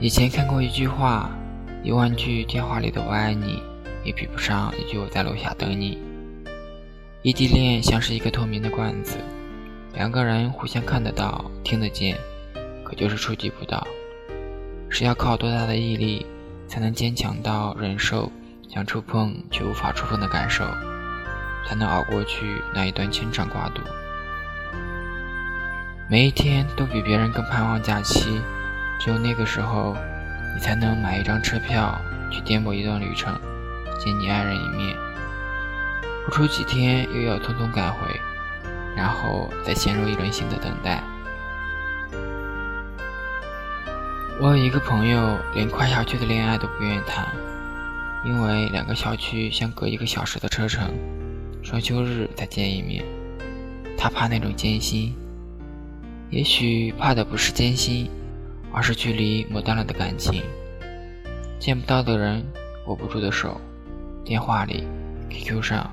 以前看过一句话：“一万句电话里的我爱你，也比不上一句我在楼下等你。”异地恋像是一个透明的罐子，两个人互相看得到、听得见，可就是触及不到。是要靠多大的毅力，才能坚强到忍受想触碰却无法触碰的感受，才能熬过去那一段牵肠挂肚？每一天都比别人更盼望假期。只有那个时候，你才能买一张车票去颠簸一段旅程，见你爱人一面。不出几天，又要匆匆赶回，然后再陷入一轮新的等待。我有一个朋友，连跨校区的恋爱都不愿意谈，因为两个校区相隔一个小时的车程，双休日才见一面。他怕那种艰辛，也许怕的不是艰辛。而是距离磨淡了的感情，见不到的人，握不住的手，电话里、QQ 上，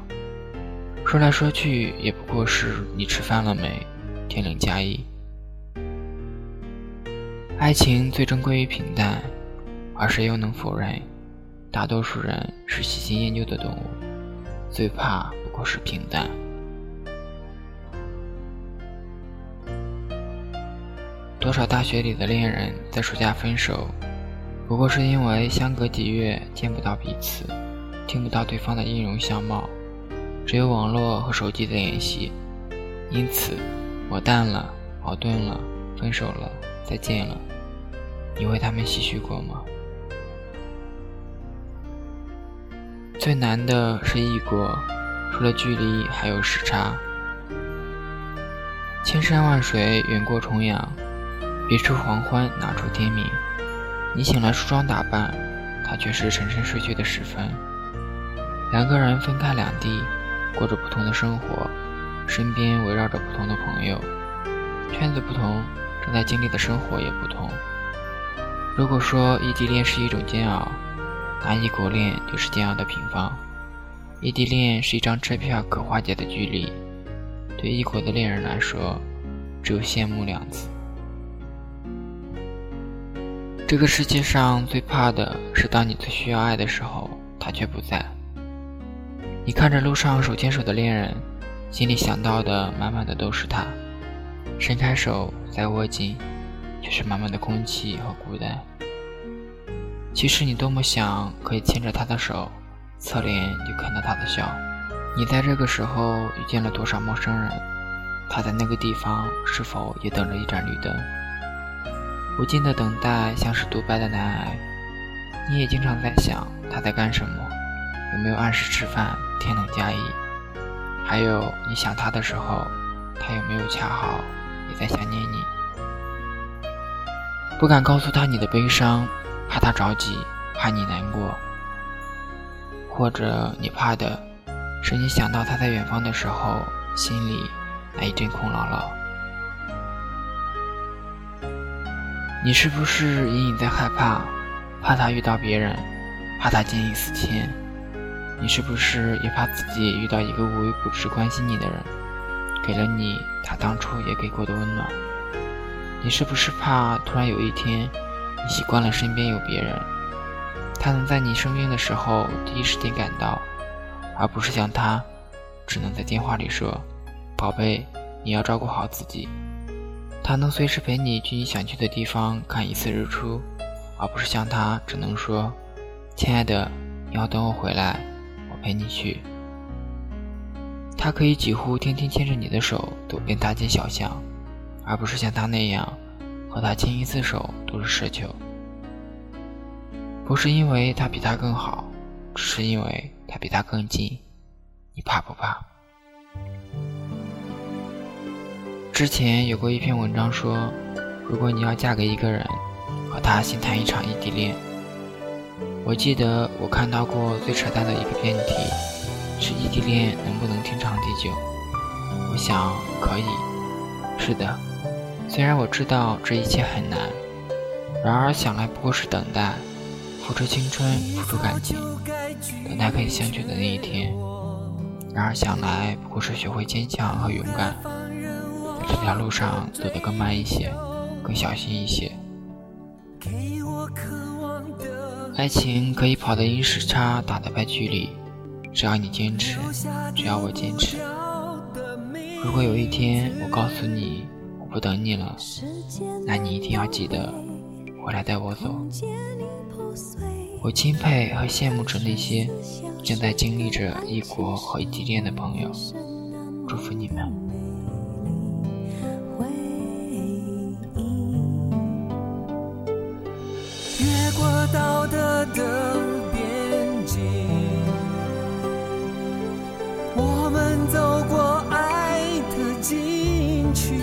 说来说去也不过是你吃饭了没，天冷加衣。爱情最终归于平淡，而谁又能否认，大多数人是喜新厌旧的动物，最怕不过是平淡。多少大学里的恋人在暑假分手，不过是因为相隔几月见不到彼此，听不到对方的音容相貌，只有网络和手机的联系，因此磨淡了，矛盾了，分手了，再见了。你为他们唏嘘过吗？最难的是异国，除了距离还有时差，千山万水远过重阳。别出黄昏，哪出天明？你醒来梳妆打扮，他却是沉沉睡去的时分。两个人分开两地，过着不同的生活，身边围绕着不同的朋友，圈子不同，正在经历的生活也不同。如果说异地恋是一种煎熬，那异国恋就是煎熬的平方。异地恋是一张车票可化解的距离，对异国的恋人来说，只有羡慕两字。这个世界上最怕的是，当你最需要爱的时候，他却不在。你看着路上手牵手的恋人，心里想到的满满的都是他。伸开手再握紧，却是满满的空气和孤单。其实你多么想可以牵着他的手，侧脸就看到他的笑。你在这个时候遇见了多少陌生人？他在那个地方是否也等着一盏绿灯？无尽的等待像是独白的难挨，你也经常在想他在干什么，有没有按时吃饭，天冷加衣，还有你想他的时候，他有没有恰好也在想念你？不敢告诉他你的悲伤，怕他着急，怕你难过，或者你怕的是你想到他在远方的时候，心里那一阵空落落。你是不是隐隐在害怕，怕他遇到别人，怕他见异思迁？你是不是也怕自己遇到一个无微不至关心你的人，给了你他当初也给过的温暖？你是不是怕突然有一天，你习惯了身边有别人，他能在你生病的时候第一时间赶到，而不是像他，只能在电话里说：“宝贝，你要照顾好自己。”他能随时陪你去你想去的地方看一次日出，而不是像他只能说：“亲爱的，你要等我回来，我陪你去。”他可以几乎天天牵着你的手走遍大街小巷，而不是像他那样，和他牵一次手都是奢求。不是因为他比他更好，只是因为他比他更近。你怕不怕？之前有过一篇文章说，如果你要嫁给一个人，和他先谈一场异地恋。我记得我看到过最扯淡的一个辩题，是异地恋能不能天长地久？我想可以。是的，虽然我知道这一切很难，然而想来不过是等待，付出青春，付出感情，等待可以相聚的那一天。然而想来不过是学会坚强和勇敢。这条路上走得更慢一些，更小心一些。爱情可以跑得赢时差，打得败距离，只要你坚持，只要我坚持。如果有一天我告诉你我不等你了，那你一定要记得回来带我走。我钦佩和羡慕着那些正在经历着异国和异地恋的朋友，祝福你们。的边境，我们走过爱的禁区，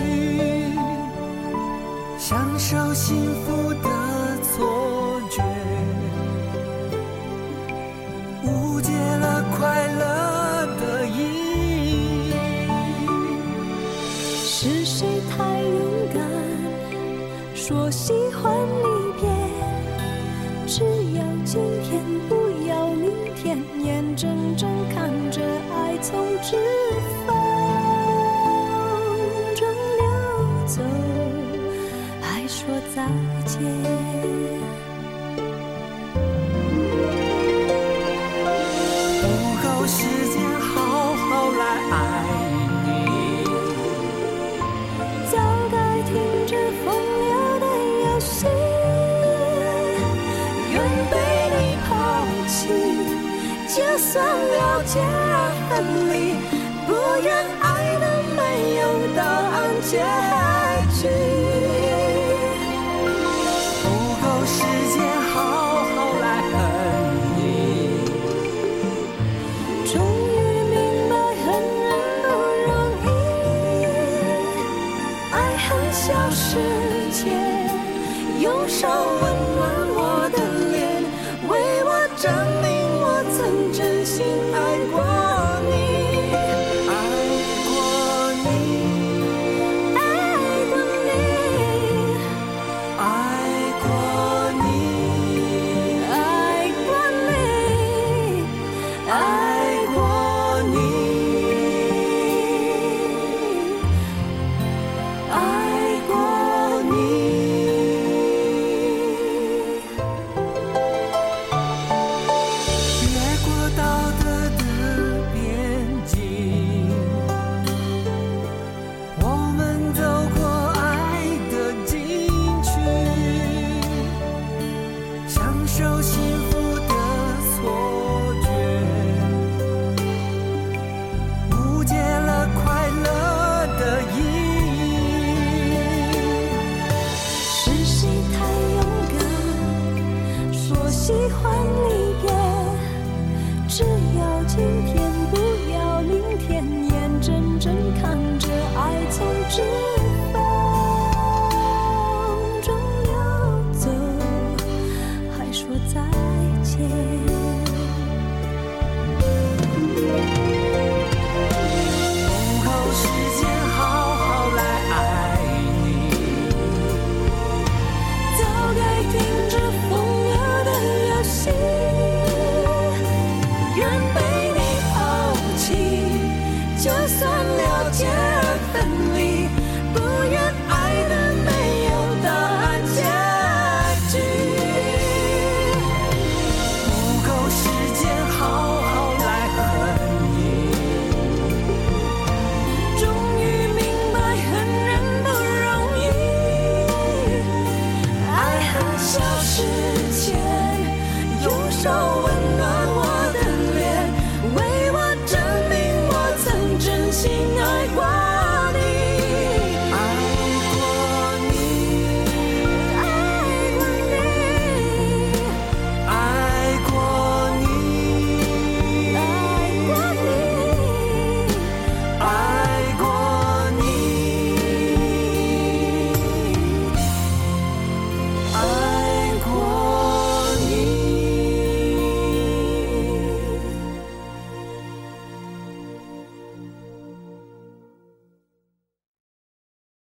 享受幸福的错觉，误解了快乐的意义。是谁太勇敢，说喜欢你？只要今天，不要明天，眼睁睁看着爱从指缝中溜走，还说再见。就算了解而分离，不愿爱的没有答案结局。不够时间好好来恨你，终于明白恨人不容易，爱恨消失前，用手